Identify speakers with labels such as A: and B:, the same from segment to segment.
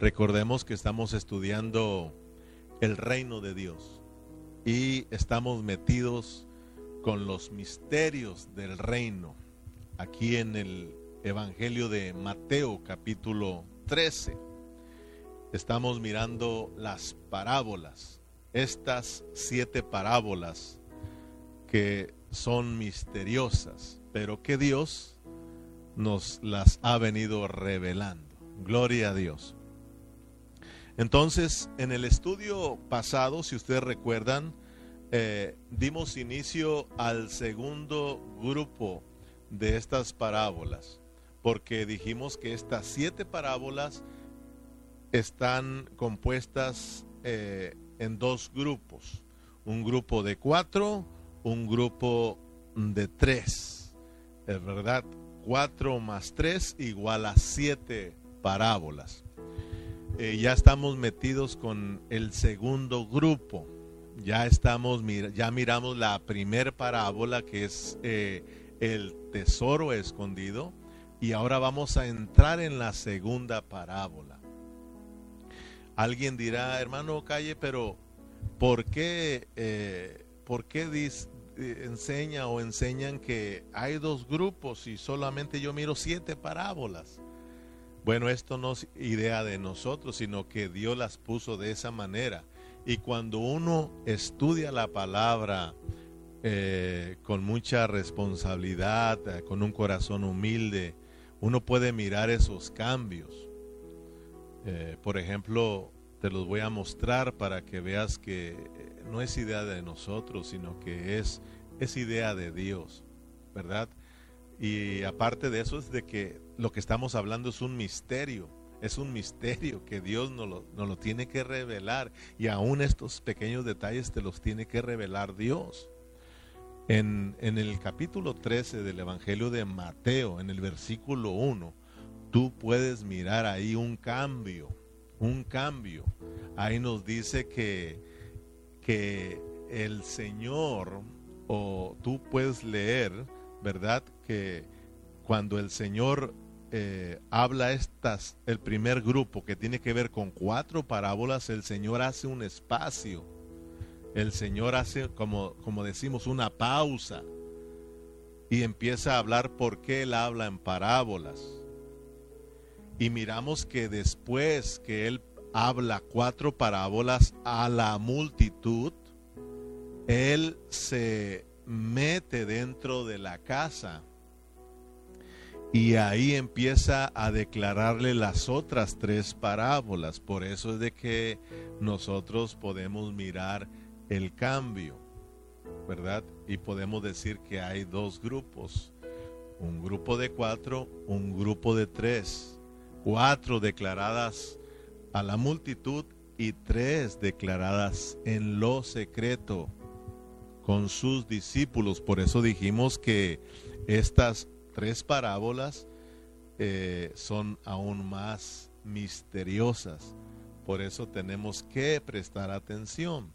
A: Recordemos que estamos estudiando el reino de Dios y estamos metidos con los misterios del reino aquí en el Evangelio de Mateo capítulo 13. Estamos mirando las parábolas, estas siete parábolas que son misteriosas, pero que Dios nos las ha venido revelando. Gloria a Dios. Entonces, en el estudio pasado, si ustedes recuerdan, eh, dimos inicio al segundo grupo de estas parábolas, porque dijimos que estas siete parábolas están compuestas eh, en dos grupos, un grupo de cuatro, un grupo de tres, es verdad, cuatro más tres igual a siete parábolas. Eh, ya estamos metidos con el segundo grupo. Ya estamos, ya miramos la primer parábola que es eh, el tesoro escondido y ahora vamos a entrar en la segunda parábola. Alguien dirá, hermano Calle, pero ¿por qué, eh, ¿por qué enseña o enseñan que hay dos grupos y solamente yo miro siete parábolas? Bueno, esto no es idea de nosotros, sino que Dios las puso de esa manera. Y cuando uno estudia la palabra eh, con mucha responsabilidad, eh, con un corazón humilde, uno puede mirar esos cambios. Eh, por ejemplo, te los voy a mostrar para que veas que no es idea de nosotros, sino que es, es idea de Dios, ¿verdad? Y aparte de eso es de que lo que estamos hablando es un misterio, es un misterio que Dios nos lo, lo tiene que revelar y aún estos pequeños detalles te los tiene que revelar Dios. En, en, el capítulo 13 del Evangelio de Mateo, en el versículo 1, tú puedes mirar ahí un cambio, un cambio. Ahí nos dice que, que el Señor, o tú puedes leer, ¿verdad? Que cuando el Señor eh, habla estas, el primer grupo que tiene que ver con cuatro parábolas, el Señor hace un espacio. El Señor hace, como, como decimos, una pausa y empieza a hablar por qué Él habla en parábolas. Y miramos que después que Él habla cuatro parábolas a la multitud, Él se mete dentro de la casa y ahí empieza a declararle las otras tres parábolas. Por eso es de que nosotros podemos mirar el cambio, ¿verdad? Y podemos decir que hay dos grupos. Un grupo de cuatro, un grupo de tres. Cuatro declaradas a la multitud y tres declaradas en lo secreto con sus discípulos. Por eso dijimos que estas tres parábolas eh, son aún más misteriosas. Por eso tenemos que prestar atención.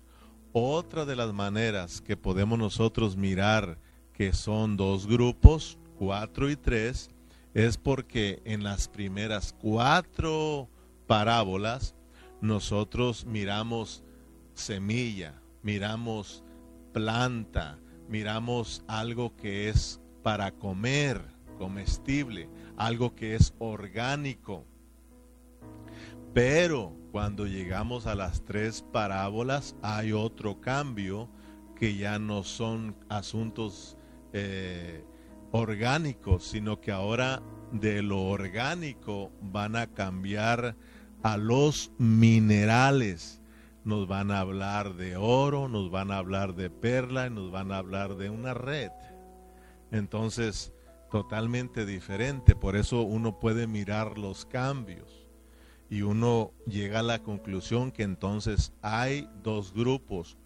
A: Otra de las maneras que podemos nosotros mirar que son dos grupos, cuatro y tres, es porque en las primeras cuatro parábolas nosotros miramos semilla, miramos planta, miramos algo que es para comer, comestible, algo que es orgánico. Pero cuando llegamos a las tres parábolas hay otro cambio que ya no son asuntos eh, orgánicos, sino que ahora de lo orgánico van a cambiar a los minerales nos van a hablar de oro, nos van a hablar de perla nos van a hablar de una red. Entonces, totalmente diferente. Por eso uno puede mirar los cambios y uno llega a la conclusión que entonces hay dos grupos,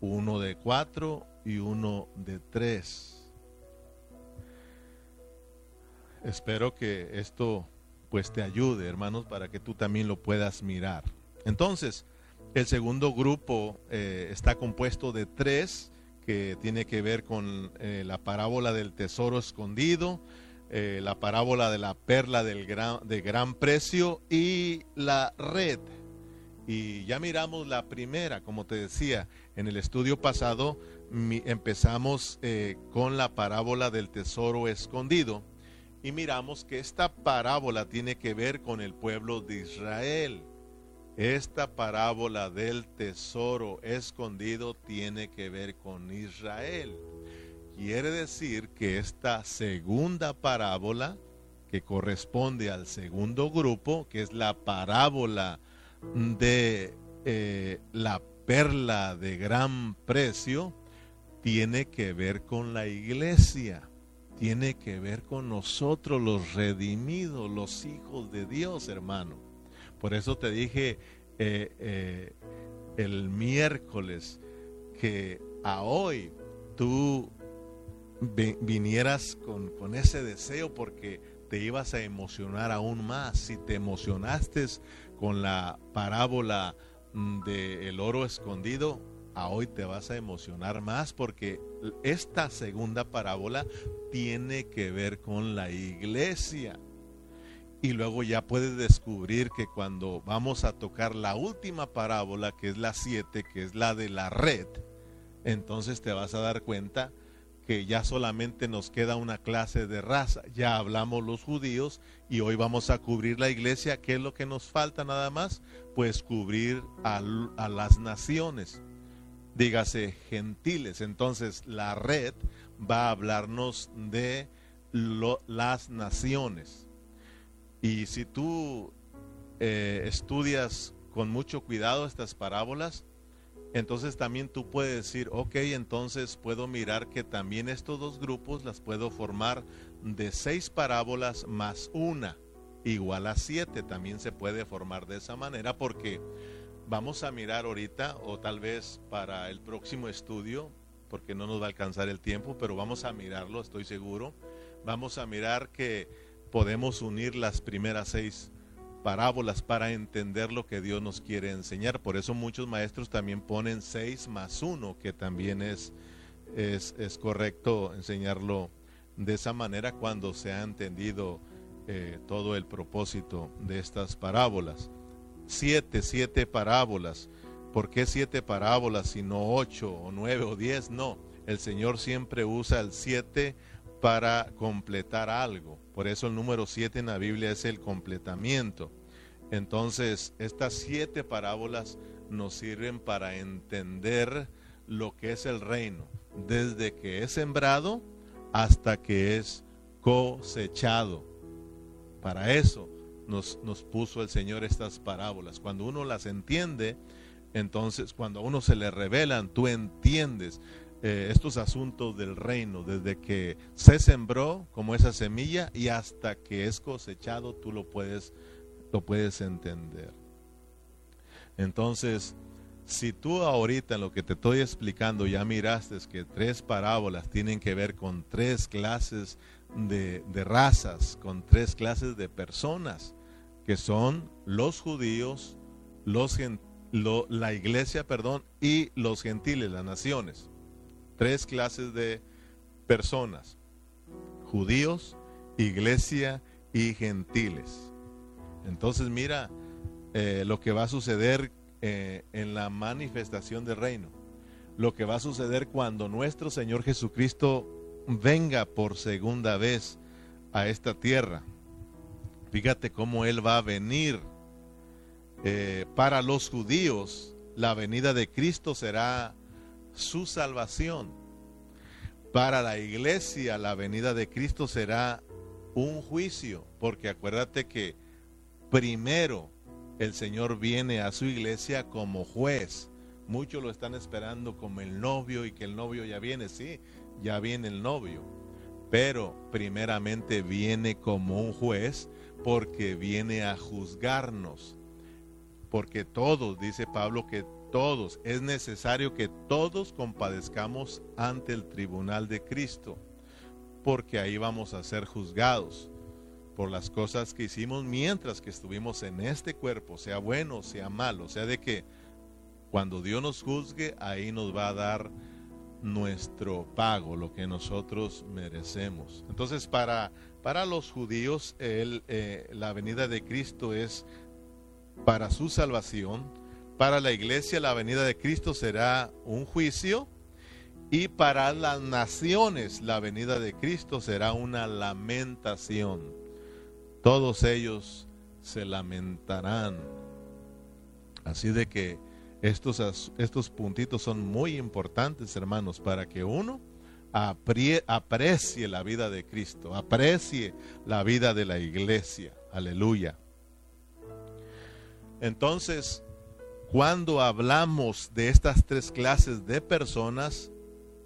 A: uno de cuatro y uno de tres. Espero que esto pues te ayude, hermanos, para que tú también lo puedas mirar. Entonces, el segundo grupo eh, está compuesto de tres, que tiene que ver con eh, la parábola del tesoro escondido, eh, la parábola de la perla del gran, de gran precio y la red. Y ya miramos la primera, como te decía, en el estudio pasado empezamos eh, con la parábola del tesoro escondido y miramos que esta parábola tiene que ver con el pueblo de Israel. Esta parábola del tesoro escondido tiene que ver con Israel. Quiere decir que esta segunda parábola, que corresponde al segundo grupo, que es la parábola de eh, la perla de gran precio, tiene que ver con la iglesia, tiene que ver con nosotros los redimidos, los hijos de Dios, hermano. Por eso te dije eh, eh, el miércoles que a hoy tú vinieras con, ese deseo porque te ibas a emocionar aún más. Si te emocionaste con la parábola mm, del oro escondido, a hoy te vas a emocionar más porque esta segunda parábola tiene que ver con la iglesia. Y luego ya puedes descubrir que cuando vamos a tocar la última parábola, que es la 7, que es la de la red, entonces te vas a dar cuenta que ya solamente nos queda una clase de raza. Ya hablamos los judíos y hoy vamos a cubrir la iglesia. ¿Qué es lo que nos falta nada más? Pues cubrir a, las naciones. Dígase gentiles. Entonces la red va a hablarnos de las naciones. Y si tú eh, estudias con mucho cuidado estas parábolas, entonces también tú puedes decir, ok, entonces puedo mirar que también estos dos grupos las puedo formar de seis parábolas más una, igual a siete. También se puede formar de esa manera porque vamos a mirar ahorita o tal vez para el próximo estudio, porque no nos va a alcanzar el tiempo, pero vamos a mirarlo, estoy seguro. Vamos a mirar que podemos unir las primeras seis parábolas para entender lo que Dios nos quiere enseñar. Por eso muchos maestros también ponen 6 más 1, que también es, es, correcto enseñarlo de esa manera cuando se ha entendido eh, todo el propósito de estas parábolas. Siete, siete parábolas. ¿Por qué siete parábolas y no ocho o nueve o diez? No, el Señor siempre usa el siete para completar algo. Por eso el número 7 en la Biblia es el completamiento. Entonces, estas siete parábolas nos sirven para entender lo que es el reino, desde que es sembrado hasta que es cosechado. Para eso nos, nos puso el Señor estas parábolas. Cuando uno las entiende, entonces cuando a uno se le revelan, tú entiendes eh, estos asuntos del reino, desde que se sembró como esa semilla y hasta que es cosechado, tú lo puedes, lo puedes entender. Entonces, si tú ahorita en lo que te estoy explicando ya miraste que tres parábolas tienen que ver con tres clases de, razas, con tres clases de personas, que son los judíos, los, la iglesia, perdón, y los gentiles, las naciones tres clases de personas, judíos, iglesia y gentiles. Entonces mira eh, lo que va a suceder eh, en la manifestación del reino, lo que va a suceder cuando nuestro Señor Jesucristo venga por segunda vez a esta tierra. Fíjate cómo Él va a venir. Eh, para los judíos, la venida de Cristo será su salvación. Para la iglesia la venida de Cristo será un juicio, porque acuérdate que primero el Señor viene a su iglesia como juez. Muchos lo están esperando como el novio y que el novio ya viene, sí, ya viene el novio. Pero primeramente viene como un juez porque viene a juzgarnos. Porque todos, dice Pablo, que todos, es necesario que todos compadezcamos ante el tribunal de Cristo, porque ahí vamos a ser juzgados por las cosas que hicimos mientras que estuvimos en este cuerpo, sea bueno, sea malo, sea de que cuando Dios nos juzgue, ahí nos va a dar nuestro pago, lo que nosotros merecemos. Entonces, para, para los judíos, eh, la venida de Cristo es para su salvación. Para la iglesia, la venida de Cristo será un juicio. Y para las naciones, la venida de Cristo será una lamentación. Todos ellos se lamentarán. Así de que estos, estos puntitos son muy importantes, hermanos, para que uno aprecie la vida de Cristo, aprecie la vida de la iglesia. Aleluya. Entonces, cuando hablamos de estas tres clases de personas,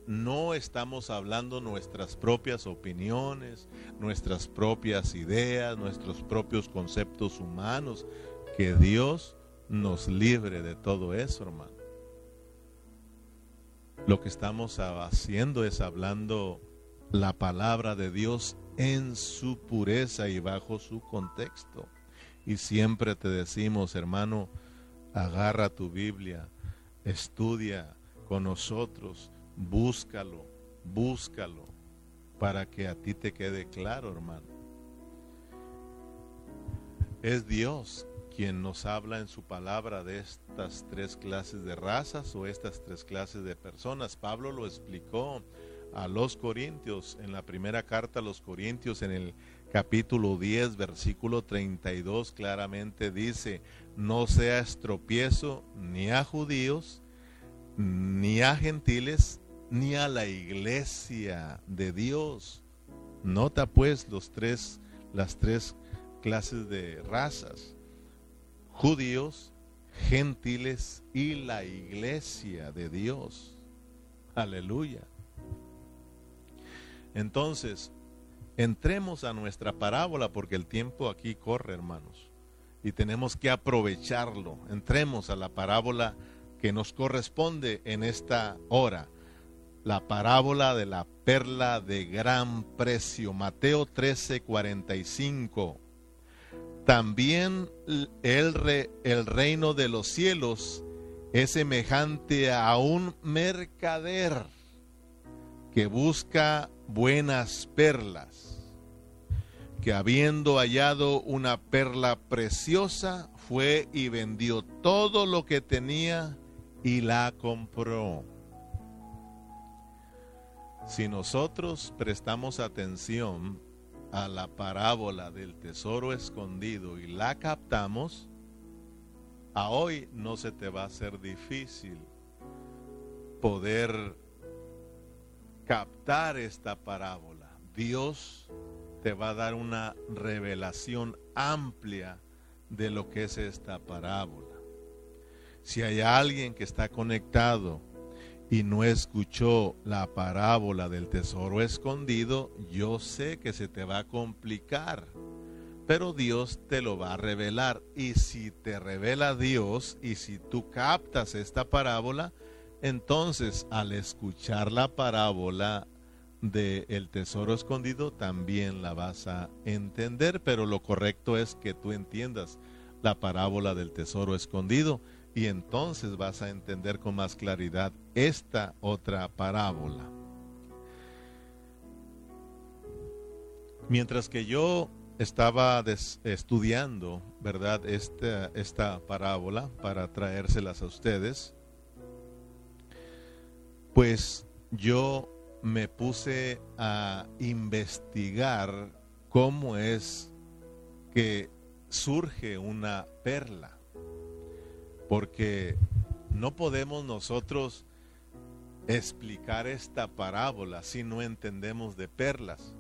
A: no estamos hablando nuestras propias opiniones, nuestras propias ideas, nuestros propios conceptos humanos, que Dios nos libre de todo eso, hermano. Lo que estamos haciendo es hablando la palabra de Dios en su pureza y bajo su contexto. Y siempre te decimos, hermano, agarra tu Biblia, estudia con nosotros, búscalo, búscalo, para que a ti te quede claro, hermano. Es Dios quien nos habla en su palabra de estas tres clases de razas o estas tres clases de personas. Pablo lo explicó a los Corintios en la primera carta a los Corintios en el capítulo 10 versículo 32 claramente dice, no sea tropiezo ni a judíos, ni a gentiles, ni a la iglesia de Dios. Nota pues los tres, las tres clases de razas judíos, gentiles y la iglesia de Dios. Aleluya. Entonces, entremos a nuestra parábola porque el tiempo aquí corre, hermanos, y tenemos que aprovecharlo. Entremos a la parábola que nos corresponde en esta hora. La parábola de la perla de gran precio. Mateo 13, 45 también el, el reino de los cielos es semejante a un mercader que busca buenas perlas, que habiendo hallado una perla preciosa, fue y vendió todo lo que tenía y la compró. Si nosotros prestamos atención a la parábola del tesoro escondido y la captamos, a hoy no se te va a ser difícil poder captar esta parábola. Dios te va a dar una revelación amplia de lo que es esta parábola. Si hay alguien que está conectado y no escuchó la parábola del tesoro escondido, yo sé que se te va a complicar, pero Dios te lo va a revelar. Y si te revela Dios y si tú captas esta parábola, entonces al escuchar la parábola del tesoro escondido, también la vas a entender, pero lo correcto es que tú entiendas la parábola del tesoro escondido y entonces vas a entender con más claridad esta otra parábola. Mientras que yo estaba estudiando, ¿verdad? Esta, esta parábola para traérselas a ustedes, pues yo me puse a investigar cómo es que surge una perla. Porque no podemos nosotros explicar esta parábola si no entendemos de perlas.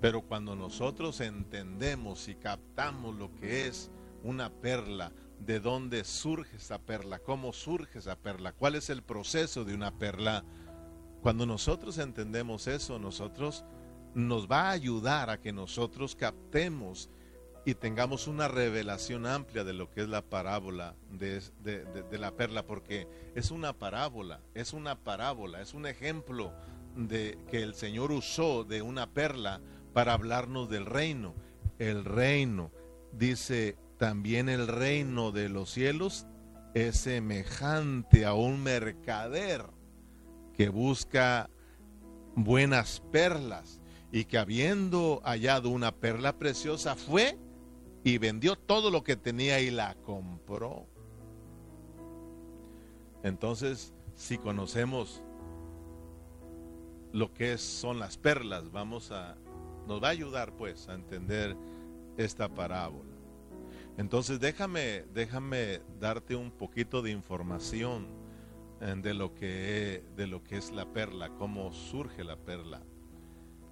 A: Pero cuando nosotros entendemos y captamos lo que es una perla, de dónde surge esa perla, cómo surge esa perla, cuál es el proceso de una perla, cuando nosotros entendemos eso, nosotros nos va a ayudar a que nosotros captemos y tengamos una revelación amplia de lo que es la parábola de, la perla, porque es una parábola, es una parábola, es un ejemplo de que el Señor usó de una perla para hablarnos del reino. El reino, dice también el reino de los cielos, es semejante a un mercader que busca buenas perlas y que habiendo hallado una perla preciosa fue y vendió todo lo que tenía y la compró. Entonces, si conocemos lo que son las perlas, vamos a nos va a ayudar pues a entender esta parábola. Entonces, déjame déjame darte un poquito de información de lo que de lo que es la perla, cómo surge la perla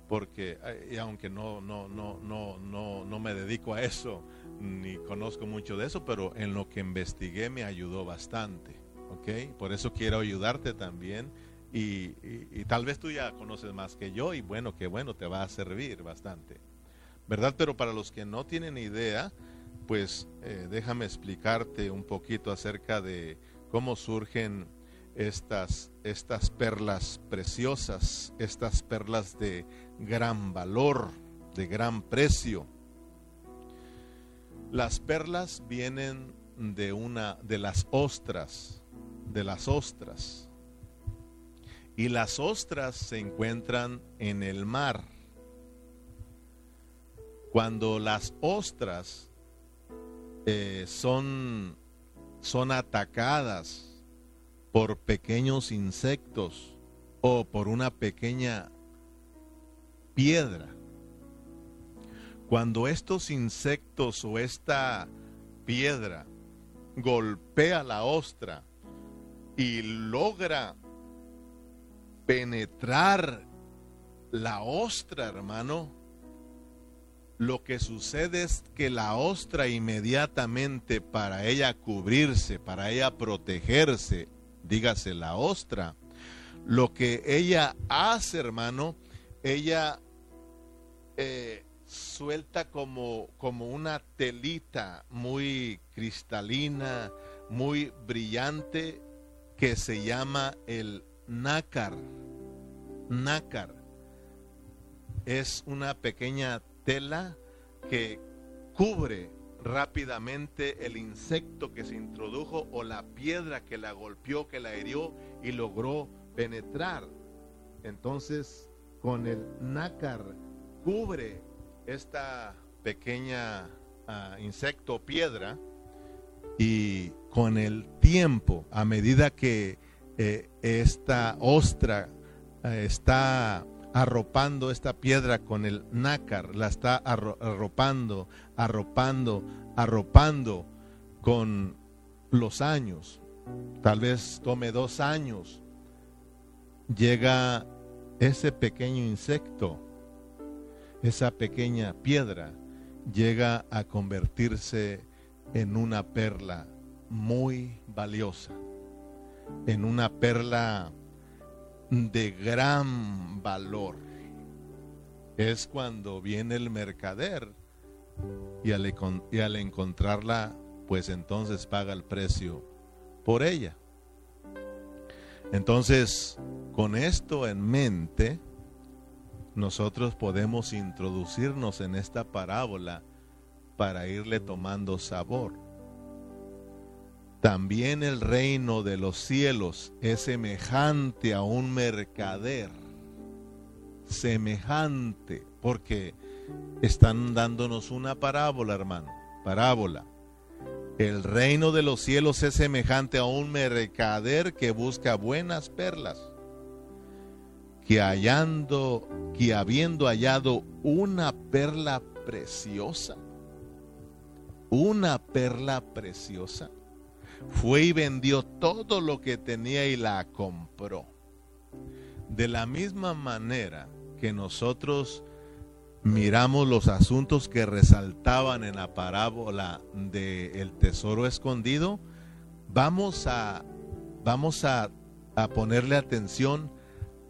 A: porque y aunque no, no, no, no, no, no me dedico a eso, ni conozco mucho de eso, pero en lo que investigué me ayudó bastante. ¿ok? Por eso quiero ayudarte también. Y, tal vez tú ya conoces más que yo y bueno, que bueno, te va a servir bastante. ¿Verdad? Pero para los que no tienen idea, pues eh, déjame explicarte un poquito acerca de cómo surgen estas, estas perlas preciosas, estas perlas de gran valor, de gran precio. Las perlas vienen de una de las ostras, de las ostras. Y las ostras se encuentran en el mar. Cuando las ostras eh, son, son atacadas por pequeños insectos o por una pequeña piedra. Cuando estos insectos o esta piedra golpea la ostra y logra penetrar la ostra, hermano, lo que sucede es que la ostra inmediatamente para ella cubrirse, para ella protegerse, dígase la ostra, lo que ella hace, hermano, ella eh, suelta como, como una telita muy cristalina, muy brillante, que se llama el nácar. Nácar es una pequeña tela que cubre rápidamente el insecto que se introdujo o la piedra que la golpeó, que la hirió y logró penetrar. Entonces, con el nácar cubre esta pequeña ah, insecto piedra y con el tiempo, a medida que eh, esta ostra eh, está arropando esta piedra con el nácar, la está arropando, arropando, arropando con los años. Tal vez tome dos años. Llega ese pequeño insecto, esa pequeña piedra, llega a convertirse en una perla muy valiosa, en una perla de gran valor. Es cuando viene el mercader y al, encontrarla, pues entonces paga el precio por ella. Entonces, con esto en mente, nosotros podemos introducirnos en esta parábola para irle tomando sabor. También el reino de los cielos es semejante a un mercader. Semejante, porque están dándonos una parábola, hermano. Parábola. El reino de los cielos es semejante a un mercader que busca buenas perlas, que hallando, que habiendo hallado una perla preciosa, una perla preciosa, fue y vendió todo lo que tenía y la compró. De la misma manera que nosotros miramos los asuntos que resaltaban en la parábola del el tesoro escondido, vamos a, vamos a, a ponerle atención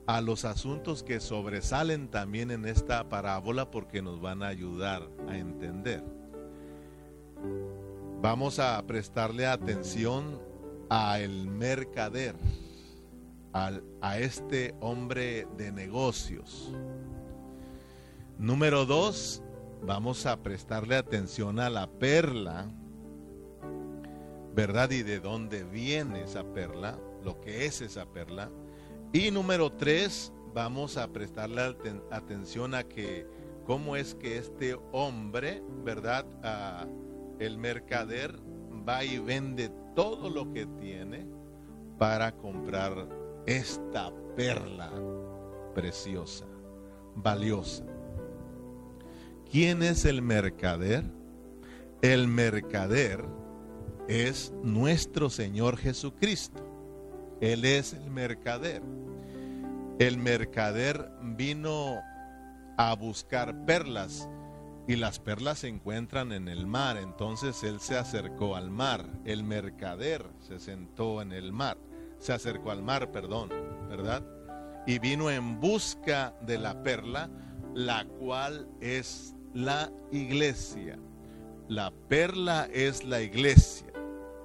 A: a los asuntos que sobresalen también en esta parábola porque nos van a ayudar a entender vamos a prestarle atención a el mercader, a este hombre de negocios. Número dos, vamos a prestarle atención a la perla, ¿verdad? Y de dónde viene esa perla, lo que es esa perla. Y número tres, vamos a prestarle atención a que cómo es que este hombre, ¿verdad? El mercader va y vende todo lo que tiene para comprar esta perla preciosa, valiosa. ¿Quién es el mercader? El mercader es nuestro Señor Jesucristo. Él es el mercader. El mercader vino a buscar perlas y las perlas se encuentran en el mar. Entonces él se acercó al mar. El mercader se sentó en el mar. Se acercó al mar, perdón, ¿verdad? Y vino en busca de la perla, la cual es la iglesia. La perla es la iglesia.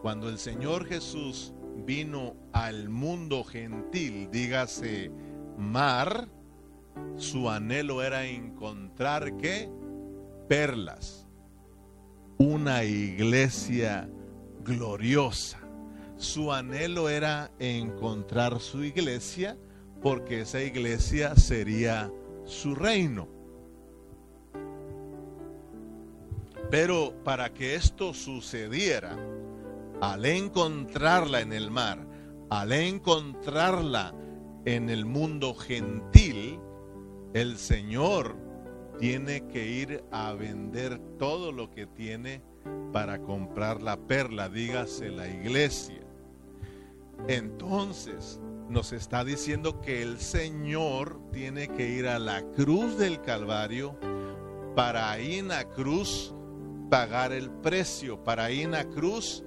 A: Cuando el Señor Jesús vino al mundo gentil, dígase mar, su anhelo era encontrar qué? Perlas. Una iglesia gloriosa. Su anhelo era encontrar su iglesia porque esa iglesia sería su reino. Pero para que esto sucediera, al encontrarla en el mar, al encontrarla en el mundo gentil, el Señor tiene que ir a vender todo lo que tiene para comprar la perla, dígase la iglesia. Entonces nos está diciendo que el Señor tiene que ir a la cruz del Calvario para ahí en la cruz pagar el precio, para ir en la cruz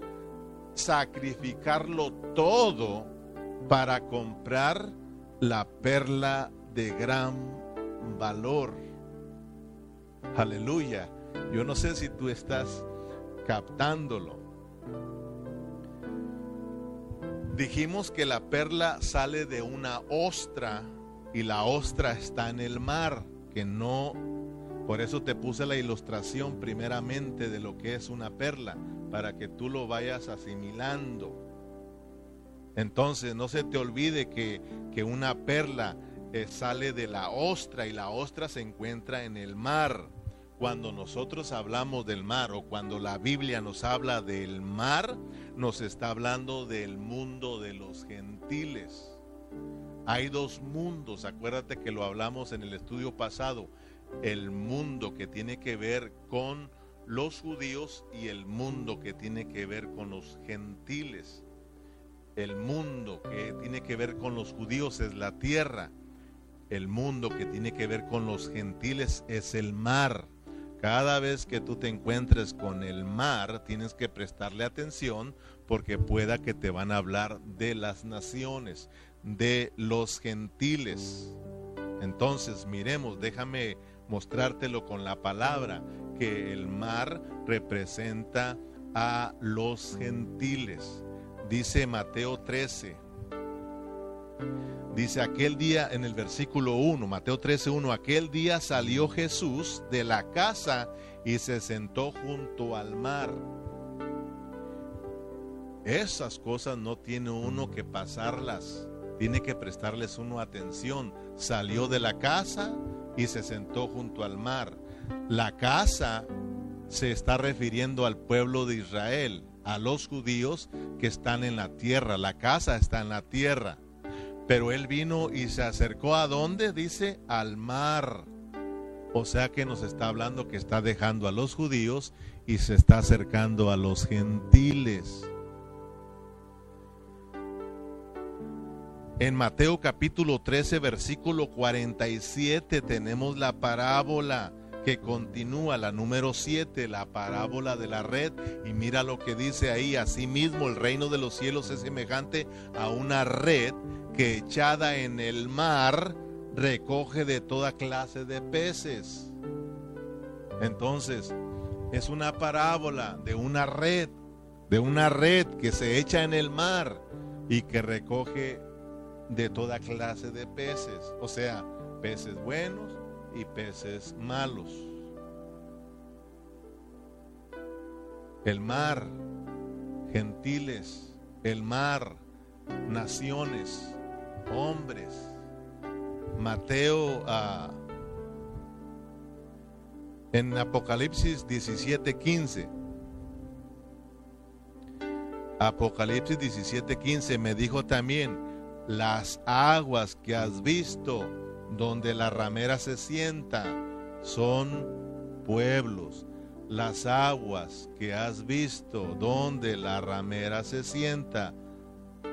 A: sacrificarlo todo para comprar la perla de gran valor. Aleluya. Yo no sé si tú estás captándolo. Dijimos que la perla sale de una ostra y la ostra está en el mar, que no por eso te puse la ilustración primeramente de lo que es una perla, para que tú lo vayas asimilando. Entonces no se te olvide que, una perla eh, sale de la ostra y la ostra se encuentra en el mar. Cuando nosotros hablamos del mar o cuando la Biblia nos habla del mar, nos está hablando del mundo de los gentiles. Hay dos mundos, acuérdate que lo hablamos en el estudio pasado el mundo que tiene que ver con los judíos y el mundo que tiene que ver con los gentiles. El mundo que tiene que ver con los judíos es la tierra. El mundo que tiene que ver con los gentiles es el mar. Cada vez que tú te encuentres con el mar, tienes que prestarle atención porque pueda que te van a hablar de las naciones, de los gentiles. Entonces, miremos, déjame mostrártelo con la palabra, que el mar representa a los gentiles. Dice Mateo 13. Dice aquel día en el versículo 1, Mateo 13, 1, aquel día salió Jesús de la casa y se sentó junto al mar. Esas cosas no tiene uno que pasarlas, tiene que prestarles uno atención. Salió de la casa y se sentó junto al mar. La casa se está refiriendo al pueblo de Israel, a los judíos que están en la tierra. La casa está en la tierra. Pero él vino y se acercó a dónde? Dice al mar. O sea que nos está hablando que está dejando a los judíos y se está acercando a los gentiles. En Mateo capítulo 13, versículo 47 tenemos la parábola que continúa, la número 7, la parábola de la red. Y mira lo que dice ahí, asimismo el reino de los cielos es semejante a una red que echada en el mar recoge de toda clase de peces. Entonces, es una parábola de una red, de una red que se echa en el mar y que recoge de toda clase de peces, o sea, peces buenos y peces malos. El mar, gentiles, el mar, naciones, hombres. Mateo ah, en Apocalipsis 17:15. Apocalipsis 17:15 me dijo también, las aguas que has visto donde la ramera se sienta son pueblos. Las aguas que has visto donde la ramera se sienta,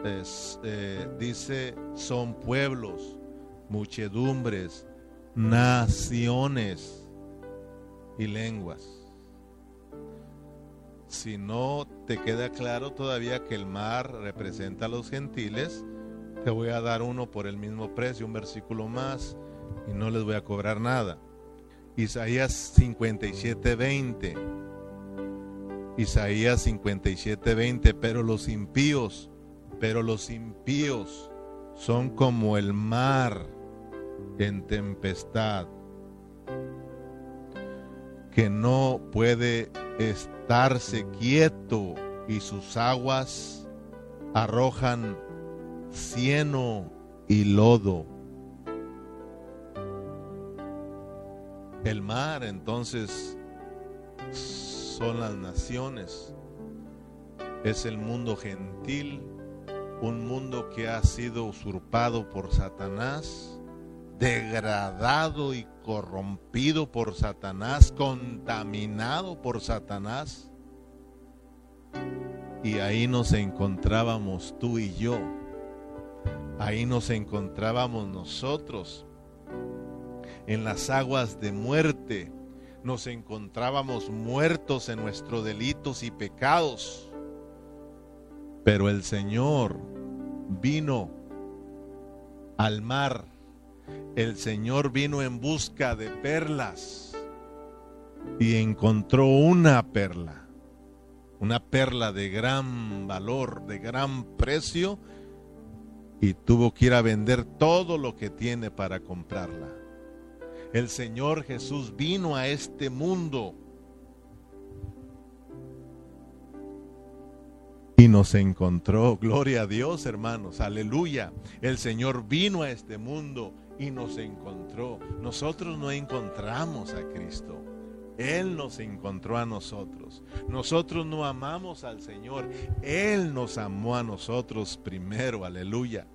A: eh, dice, son pueblos, muchedumbres, naciones y lenguas. Si no te queda claro todavía que el mar representa a los gentiles, te voy a dar uno por el mismo precio, un versículo más, y no les voy a cobrar nada. Isaías 57, 20. Isaías 57, 20. Pero los impíos, pero los impíos son como el mar en tempestad, que no puede estarse quieto y sus aguas arrojan cieno y lodo. El mar entonces son las naciones, es el mundo gentil, un mundo que ha sido usurpado por Satanás, degradado y corrompido por Satanás, contaminado por Satanás. Y ahí nos encontrábamos tú y yo. Ahí nos encontrábamos nosotros. En las aguas de muerte nos encontrábamos muertos en nuestros delitos y pecados. Pero el Señor vino al mar el Señor vino en busca de perlas y encontró una perla, una perla de gran valor, de gran precio, y tuvo que ir a vender todo lo que tiene para comprarla. El Señor Jesús vino a este mundo y nos encontró. Gloria a Dios, hermanos. Aleluya. El Señor vino a este mundo y nos encontró. Nosotros no encontramos a Cristo. Él nos encontró a nosotros. Nosotros no amamos al Señor. Él nos amó a nosotros primero. Aleluya.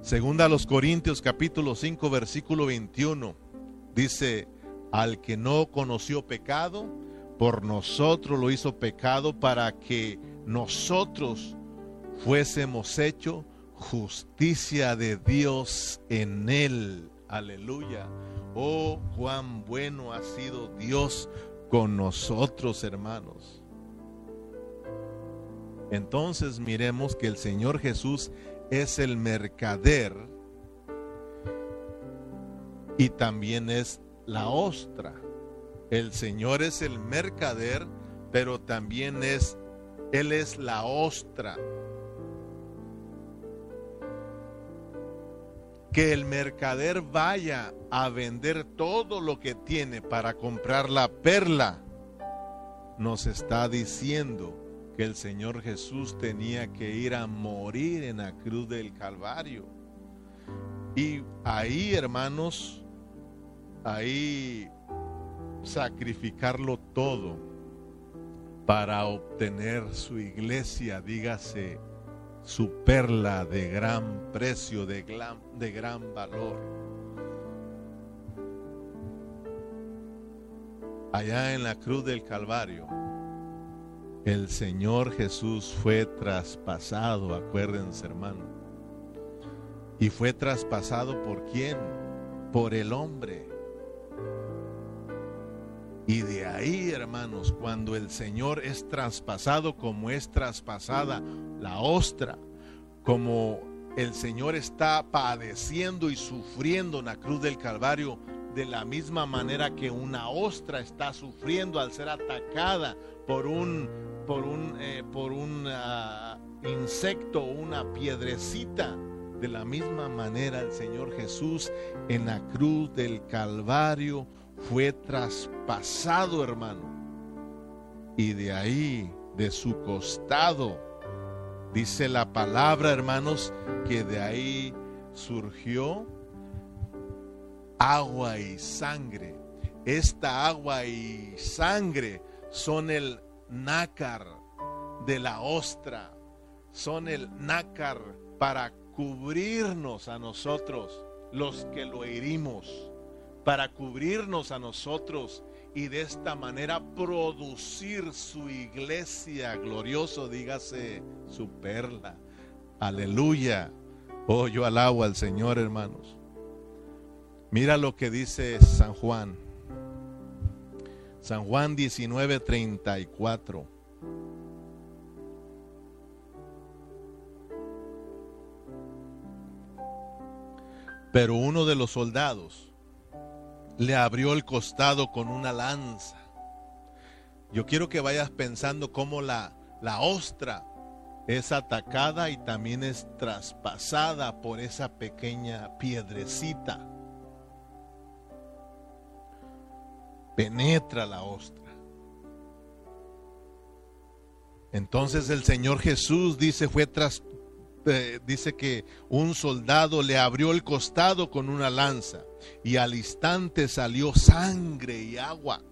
A: Segunda a los Corintios capítulo 5 versículo 21. Dice, al que no conoció pecado, por nosotros lo hizo pecado para que nosotros fuésemos hechos justicia de Dios en él. Aleluya. Oh, cuán bueno ha sido Dios con nosotros, hermanos. Entonces miremos que el Señor Jesús es el mercader y también es la ostra. El Señor es el mercader, pero también es Él es la ostra. Que el mercader vaya a vender todo lo que tiene para comprar la perla, nos está diciendo que el Señor Jesús tenía que ir a morir en la cruz del Calvario. Y ahí, hermanos, ahí sacrificarlo todo para obtener su iglesia, dígase, su perla de gran precio, de gran, de gran valor. Allá en la cruz del Calvario, el Señor Jesús fue traspasado, acuérdense hermano. ¿Y fue traspasado por quién? Por el hombre. Y de ahí, hermanos, cuando el Señor es traspasado como es traspasada la ostra, como el Señor está padeciendo y sufriendo en la cruz del Calvario, de la misma manera que una ostra está sufriendo al ser atacada por un, por un, eh, por un uh, insecto, una piedrecita. De la misma manera el Señor Jesús en la cruz del Calvario fue traspasado, hermano. Y de ahí, de su costado, Dice la palabra, hermanos, que de ahí surgió agua y sangre. Esta agua y sangre son el nácar de la ostra, son el nácar para cubrirnos a nosotros, los que lo herimos, para cubrirnos a nosotros y de esta manera producir su iglesia glorioso, dígase su perla. Aleluya. Oh, yo alabo al Señor, hermanos. Mira lo que dice San Juan. San Juan 19:34. Pero uno de los soldados le abrió el costado con una lanza. Yo quiero que vayas pensando cómo la, la ostra es atacada y también es traspasada por esa pequeña piedrecita. Penetra la ostra. Entonces el Señor Jesús dice fue tras, eh, dice que un soldado le abrió el costado con una lanza y al instante salió sangre y agua.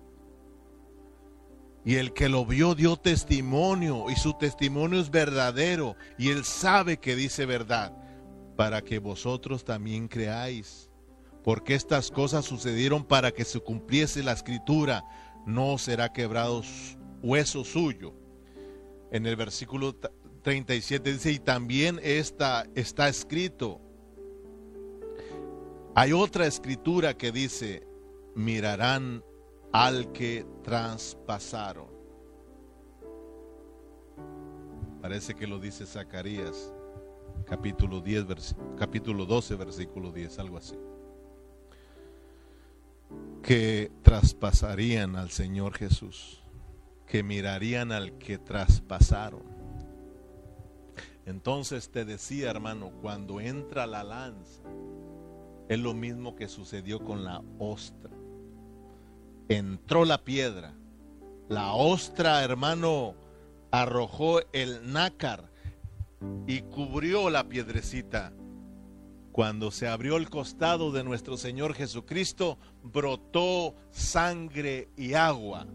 A: Y el que lo vio dio testimonio y su testimonio es verdadero y él sabe que dice verdad para que vosotros también creáis. Porque estas cosas sucedieron para que se cumpliese la escritura, no será quebrado hueso suyo. En el versículo 37 dice, y también está, está escrito. Hay otra escritura que dice, mirarán al que traspasaron. Parece que lo dice Zacarías, capítulo 10, capítulo 12, versículo 10, algo así. Que traspasarían al Señor Jesús, que mirarían al que traspasaron. Entonces te decía, hermano, cuando entra la lanza, es lo mismo que sucedió con la ostra. Entró la piedra. La ostra, hermano, arrojó el nácar y cubrió la piedrecita. Cuando se abrió el costado de nuestro Señor Jesucristo, brotó sangre y agua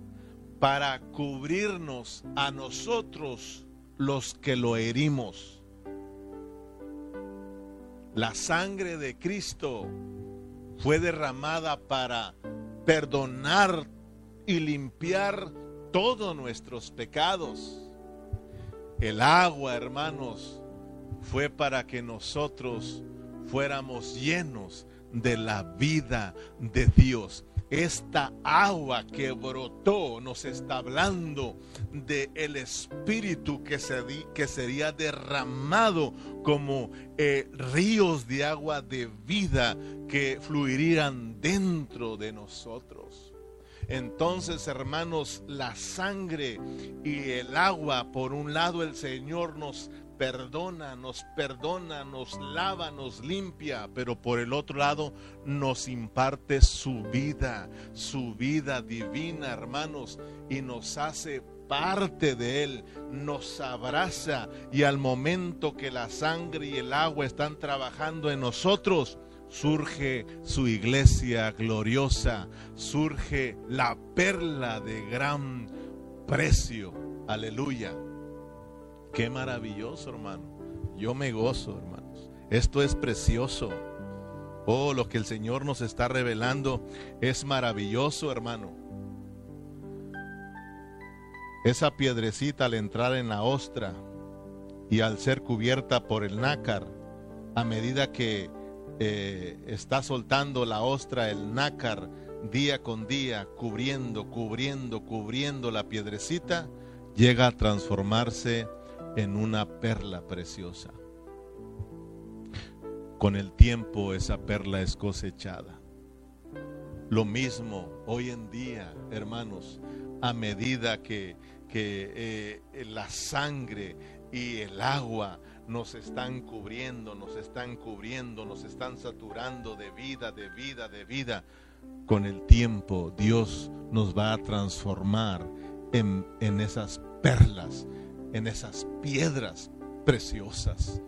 A: para cubrirnos a nosotros los que lo herimos. La sangre de Cristo fue derramada para perdonar y limpiar todos nuestros pecados. El agua, hermanos, fue para que nosotros fuéramos llenos de la vida de Dios esta agua que brotó nos está hablando de el espíritu que, que sería derramado como eh, ríos de agua de vida que fluirían dentro de nosotros. Entonces, hermanos, la sangre y el agua, por un lado el Señor nos perdona, nos perdona, nos lava, nos limpia, pero por el otro lado nos imparte su vida, su vida divina, hermanos, y nos hace parte de Él, nos abraza y al momento que la sangre y el agua están trabajando en nosotros, surge su iglesia gloriosa, surge la perla de gran precio. Aleluya. Qué maravilloso, hermano. Yo me gozo, hermanos. Esto es precioso. Oh, lo que el Señor nos está revelando es maravilloso, hermano. Esa piedrecita al entrar en la ostra y al ser cubierta por el nácar, a medida que eh, está soltando la ostra, el nácar, día con día, cubriendo, cubriendo, cubriendo la piedrecita, llega a transformarse en una perla preciosa. Con el tiempo esa perla es cosechada. Lo mismo hoy en día, hermanos, a medida que, que eh, la sangre y el agua nos están cubriendo, nos están cubriendo, nos están saturando de vida, de vida, de vida. Con el tiempo Dios nos va a transformar en, en esas perlas en esas piedras preciosas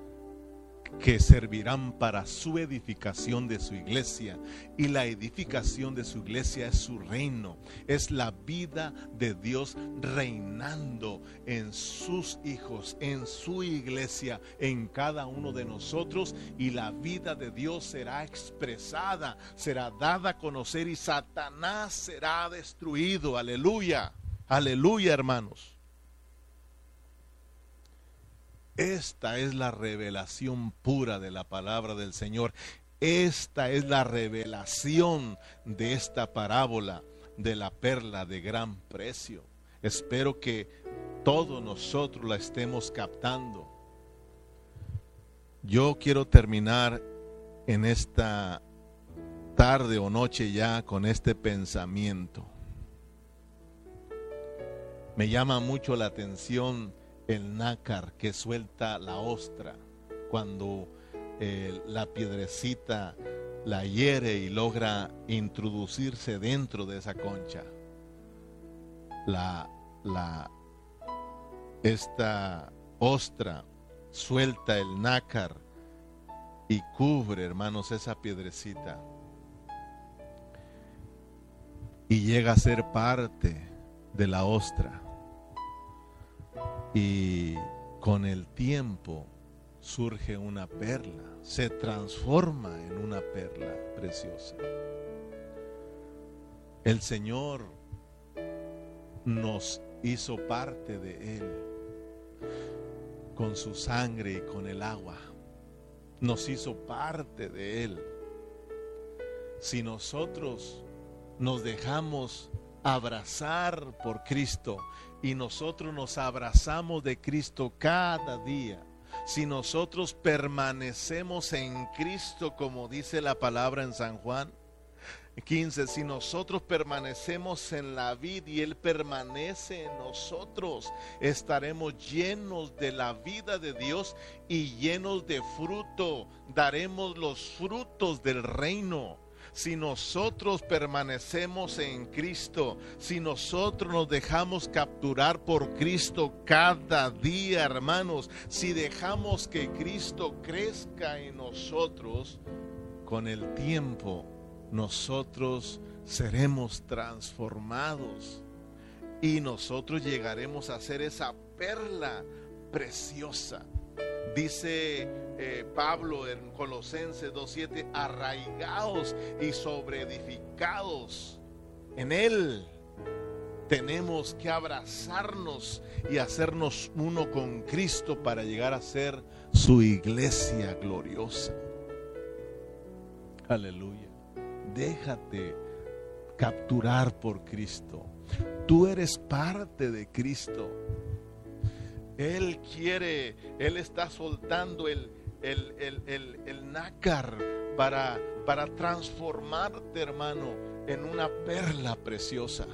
A: que servirán para su edificación de su iglesia. Y la edificación de su iglesia es su reino, es la vida de Dios reinando en sus hijos, en su iglesia, en cada uno de nosotros. Y la vida de Dios será expresada, será dada a conocer y Satanás será destruido. Aleluya, aleluya hermanos. Esta es la revelación pura de la palabra del Señor. Esta es la revelación de esta parábola de la perla de gran precio. Espero que todos nosotros la estemos captando. Yo quiero terminar en esta tarde o noche ya con este pensamiento. Me llama mucho la atención el nácar que suelta la ostra cuando eh, la piedrecita la hiere y logra introducirse dentro de esa concha. La, la, esta ostra suelta el nácar y cubre, hermanos, esa piedrecita. Y llega a ser parte de la ostra y con el tiempo surge una perla, se transforma en una perla preciosa. El Señor nos hizo parte de Él con su sangre y con el agua. Nos hizo parte de Él. Si nosotros nos dejamos abrazar por Cristo y nosotros nos abrazamos de Cristo cada día, si nosotros permanecemos en Cristo como dice la palabra en San Juan 15, si nosotros permanecemos en la vida y Él permanece en nosotros, estaremos llenos de la vida de Dios y llenos de fruto, daremos los frutos del reino si nosotros permanecemos en Cristo, si nosotros nos dejamos capturar por Cristo cada día, hermanos, si dejamos que Cristo crezca en nosotros, con el tiempo nosotros seremos transformados y nosotros llegaremos a ser esa perla preciosa Dice eh, Pablo en Colosenses 2.7, arraigados y sobreedificados en Él. Tenemos que abrazarnos y hacernos uno con Cristo para llegar a ser su iglesia gloriosa. Aleluya. Déjate capturar por Cristo. Tú eres parte de Cristo. Él quiere, Él está soltando el, el, nácar para, para transformarte, hermano, en una perla preciosa.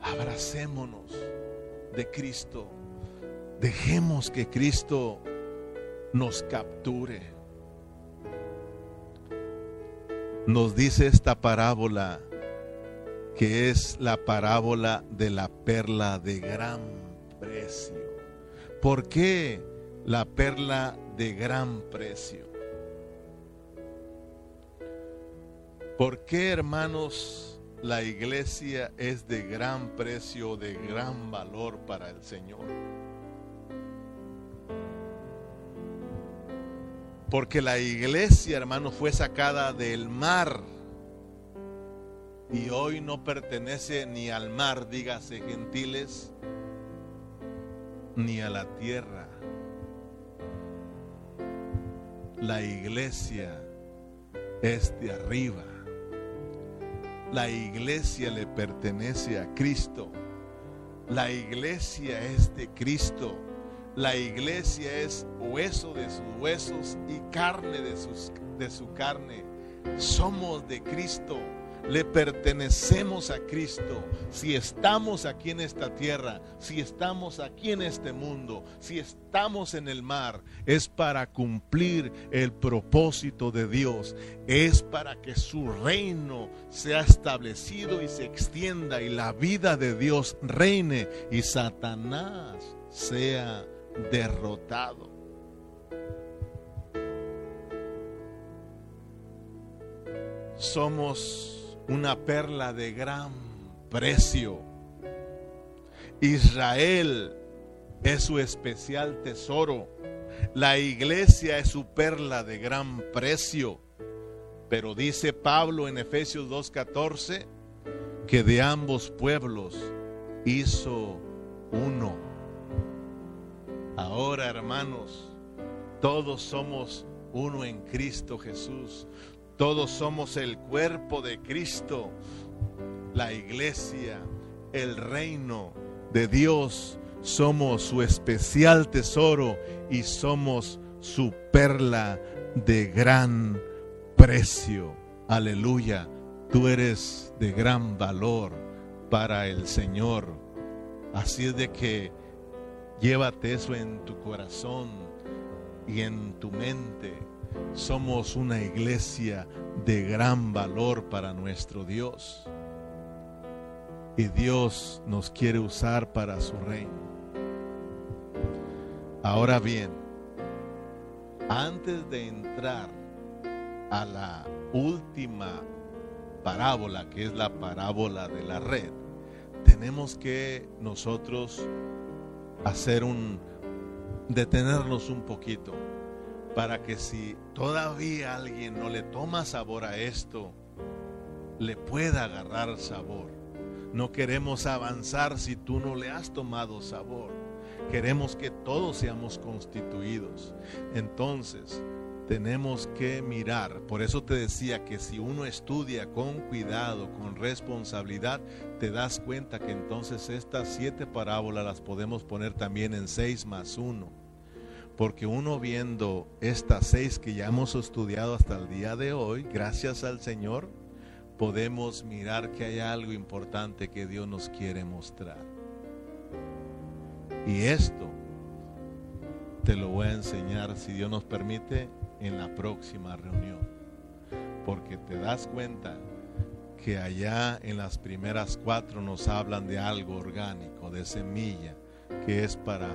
A: Abracémonos de Cristo. Dejemos que Cristo nos capture. Nos dice esta parábola que es la parábola de la perla de gran precio. ¿Por qué la perla de gran precio? ¿Por qué, hermanos, la iglesia es de gran precio, de gran valor para el Señor? Porque la iglesia, hermanos, fue sacada del mar y hoy no pertenece ni al mar, dígase gentiles, ni a la tierra. La iglesia es de arriba. La iglesia le pertenece a Cristo. La iglesia es de Cristo. La iglesia es hueso de sus huesos y carne de, sus, de su carne. Somos de Cristo le pertenecemos a Cristo, si estamos aquí en esta tierra, si estamos aquí en este mundo, si estamos en el mar, es para cumplir el propósito de Dios, es para que su reino sea establecido y se extienda y la vida de Dios reine y Satanás sea derrotado. Somos una perla de gran precio. Israel es su especial tesoro. La iglesia es su perla de gran precio. Pero dice Pablo en Efesios 2.14 que de ambos pueblos hizo uno. Ahora, hermanos, todos somos uno en Cristo Jesús. Todos somos el cuerpo de Cristo, la iglesia, el reino de Dios. Somos su especial tesoro y somos su perla de gran precio. Aleluya. Tú eres de gran valor para el Señor. Así es de que llévate eso en tu corazón y en tu mente. Somos una iglesia de gran valor para nuestro Dios. Y Dios nos quiere usar para su reino. Ahora bien, antes de entrar a la última parábola, que es la parábola de la red, tenemos que nosotros hacer un, detenernos un poquito, para que si todavía alguien no le toma sabor a esto, le pueda agarrar sabor. No queremos avanzar si tú no le has tomado sabor. Queremos que todos seamos constituidos. Entonces, tenemos que mirar. Por eso te decía que si uno estudia con cuidado, con responsabilidad, te das cuenta que entonces estas siete parábolas las podemos poner también en seis más uno. Porque uno viendo estas seis que ya hemos estudiado hasta el día de hoy, gracias al Señor, podemos mirar que hay algo importante que Dios nos quiere mostrar. Y esto te lo voy a enseñar, si Dios nos permite, en la próxima reunión. Porque te das cuenta que allá en las primeras cuatro nos hablan de algo orgánico, de semilla, que es para,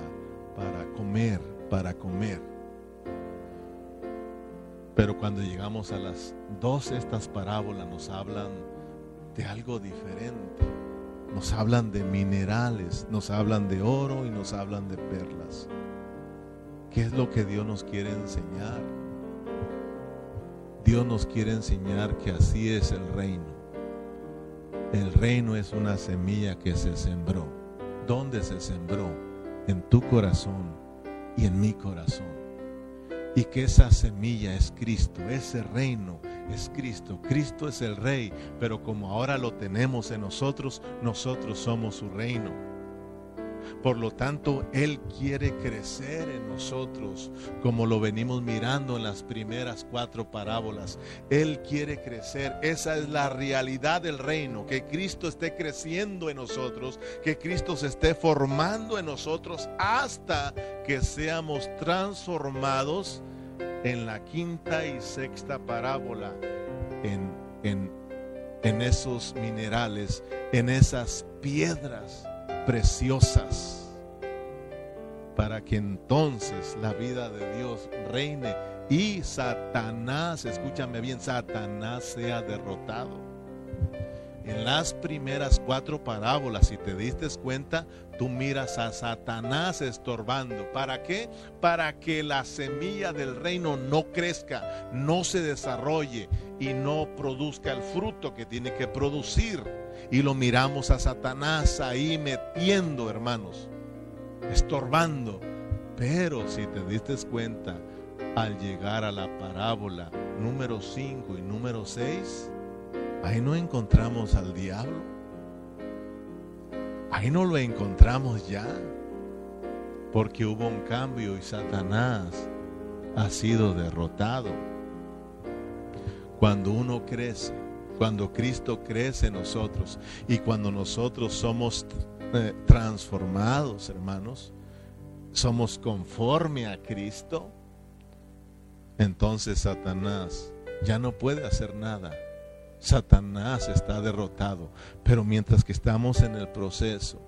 A: para comer, para comer. Pero cuando llegamos a las dos estas parábolas nos hablan de algo diferente. Nos hablan de minerales, nos hablan de oro y nos hablan de perlas. ¿Qué es lo que Dios nos quiere enseñar? Dios nos quiere enseñar que así es el reino. El reino es una semilla que se sembró. ¿Dónde se sembró? En tu corazón y en mi corazón. Y que esa semilla es Cristo, ese reino es Cristo. Cristo es el rey, pero como ahora lo tenemos en nosotros, nosotros somos su reino. Por lo tanto, Él quiere crecer en nosotros, como lo venimos mirando en las primeras cuatro parábolas. Él quiere crecer. Esa es la realidad del reino, que Cristo esté creciendo en nosotros, que Cristo se esté formando en nosotros hasta que seamos transformados en la quinta y sexta parábola, en, en, en esos minerales, en esas piedras preciosas para que entonces la vida de Dios reine y Satanás, escúchame bien, Satanás sea derrotado. En las primeras cuatro parábolas, si te diste cuenta, tú miras a Satanás estorbando. ¿Para qué? Para que la semilla del reino no crezca, no se desarrolle y no produzca el fruto que tiene que producir y lo miramos a Satanás ahí metiendo, hermanos, estorbando. Pero si te diste cuenta, al llegar a la parábola número 5 y número 6, ahí no encontramos al diablo. Ahí no lo encontramos ya. Porque hubo un cambio y Satanás ha sido derrotado. Cuando uno crece, cuando Cristo crece en nosotros y cuando nosotros somos eh, transformados, hermanos, somos conforme a Cristo, entonces Satanás ya no puede hacer nada. Satanás está derrotado. Pero mientras que estamos en el proceso,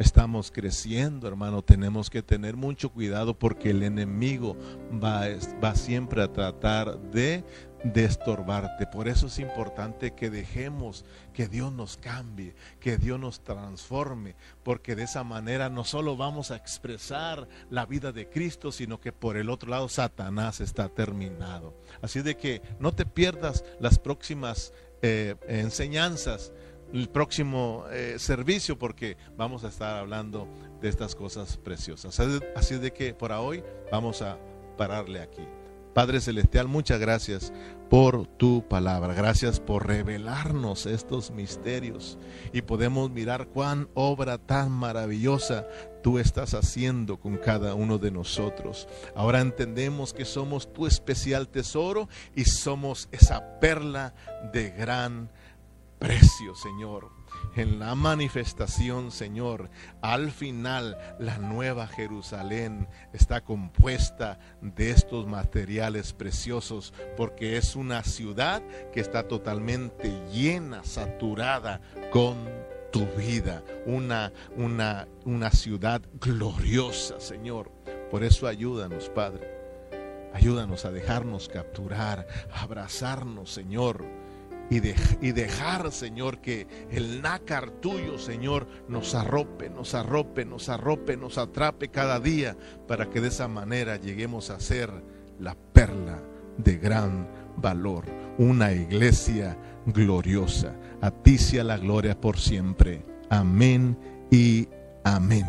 A: estamos creciendo, hermano, tenemos que tener mucho cuidado porque el enemigo va, siempre a tratar de, de estorbarte. Por eso es importante que dejemos que Dios nos cambie, que Dios nos transforme, porque de esa manera no solo vamos a expresar la vida de Cristo, sino que por el otro lado Satanás está terminado. Así de que no te pierdas las próximas eh, enseñanzas el próximo eh, servicio porque vamos a estar hablando de estas cosas preciosas. Así de que por hoy vamos a pararle aquí. Padre Celestial, muchas gracias por tu palabra. Gracias por revelarnos estos misterios y podemos mirar cuán obra tan maravillosa tú estás haciendo con cada uno de nosotros. Ahora entendemos que somos tu especial tesoro y somos esa perla de gran precio, Señor. En la manifestación, Señor, al final la nueva Jerusalén está compuesta de estos materiales preciosos porque es una ciudad que está totalmente llena, saturada con tu vida, una, una, una ciudad gloriosa, Señor. Por eso ayúdanos, Padre. Ayúdanos a dejarnos capturar, a abrazarnos, Señor y, dejar, Señor, que el nácar tuyo, Señor, nos arrope, nos arrope, nos arrope, nos atrape cada día para que de esa manera lleguemos a ser la perla de gran valor, una iglesia gloriosa. A ti sea la gloria por siempre. Amén y amén.